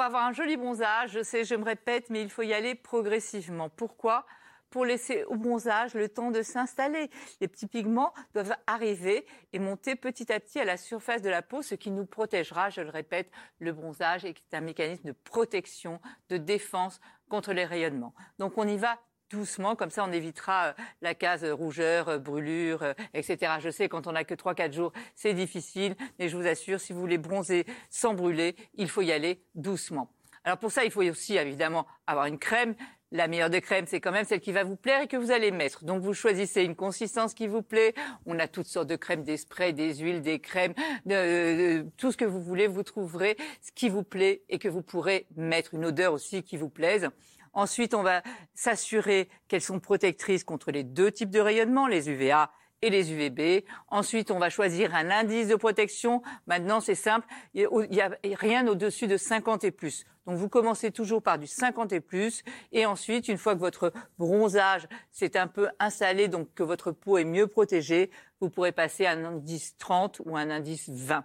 Pour avoir un joli bronzage, je sais, je me répète, mais il faut y aller progressivement. Pourquoi? Pour laisser au bronzage le temps de s'installer. Les petits pigments doivent arriver et monter petit à petit à la surface de la peau, ce qui nous protégera, je le répète, le bronzage est un mécanisme de protection, de défense contre les rayonnements. Donc on y va doucement, comme ça on évitera euh, la case rougeur, euh, brûlure, euh, etc. Je sais, quand on n'a que 3-4 jours, c'est difficile, mais je vous assure, si vous voulez bronzer sans brûler, il faut y aller doucement. Alors pour ça, il faut aussi évidemment avoir une crème. La meilleure des crèmes, c'est quand même celle qui va vous plaire et que vous allez mettre. Donc vous choisissez une consistance qui vous plaît. On a toutes sortes de crèmes, des sprays, des huiles, des crèmes, de, tout ce que vous voulez. Vous trouverez ce qui vous plaît et que vous pourrez mettre une odeur aussi qui vous plaise. Ensuite, on va s'assurer qu'elles sont protectrices contre les deux types de rayonnement, les UVA et les UVB. Ensuite, on va choisir un indice de protection. Maintenant, c'est simple, il n'y a rien au-dessus de 50 et plus. Donc, vous commencez toujours par du 50 et plus. Et ensuite, une fois que votre bronzage s'est un peu installé, donc que votre peau est mieux protégée, vous pourrez passer à un indice 30 ou un indice 20.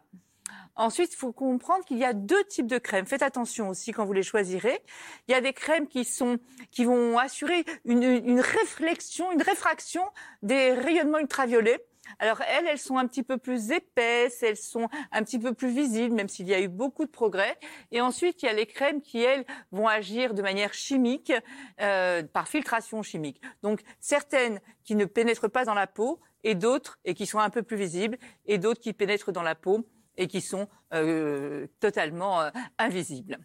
Ensuite, il faut comprendre qu'il y a deux types de crèmes. Faites attention aussi quand vous les choisirez. Il y a des crèmes qui sont, qui vont assurer une, une réflexion, une réfraction des rayonnements ultraviolets. Alors elles, elles sont un petit peu plus épaisses, elles sont un petit peu plus visibles, même s'il y a eu beaucoup de progrès. Et ensuite, il y a les crèmes qui, elles, vont agir de manière chimique, euh, par filtration chimique. Donc certaines qui ne pénètrent pas dans la peau, et d'autres, et qui sont un peu plus visibles, et d'autres qui pénètrent dans la peau et qui sont euh, totalement euh, invisibles.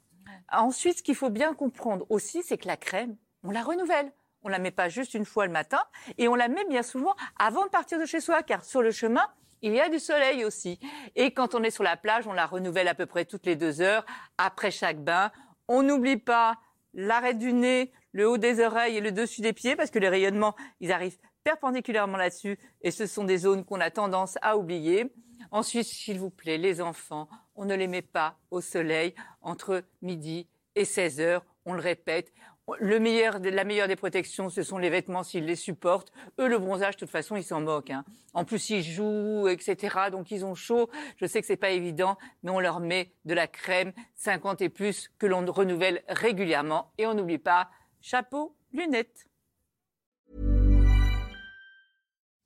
Ensuite, ce qu'il faut bien comprendre aussi, c'est que la crème, on la renouvelle. On la met pas juste une fois le matin et on la met bien souvent avant de partir de chez soi, car sur le chemin, il y a du soleil aussi. Et quand on est sur la plage, on la renouvelle à peu près toutes les deux heures après chaque bain. On n'oublie pas l'arrêt du nez, le haut des oreilles et le dessus des pieds, parce que les rayonnements, ils arrivent perpendiculairement là-dessus, et ce sont des zones qu'on a tendance à oublier. Ensuite, s'il vous plaît, les enfants, on ne les met pas au soleil entre midi et 16 heures. On le répète. Le meilleur, la meilleure des protections, ce sont les vêtements s'ils les supportent. Eux, le bronzage, de toute façon, ils s'en moquent. Hein. En plus, ils jouent, etc. Donc, ils ont chaud. Je sais que c'est pas évident, mais on leur met de la crème 50 et plus que l'on renouvelle régulièrement. Et on n'oublie pas chapeau, lunettes.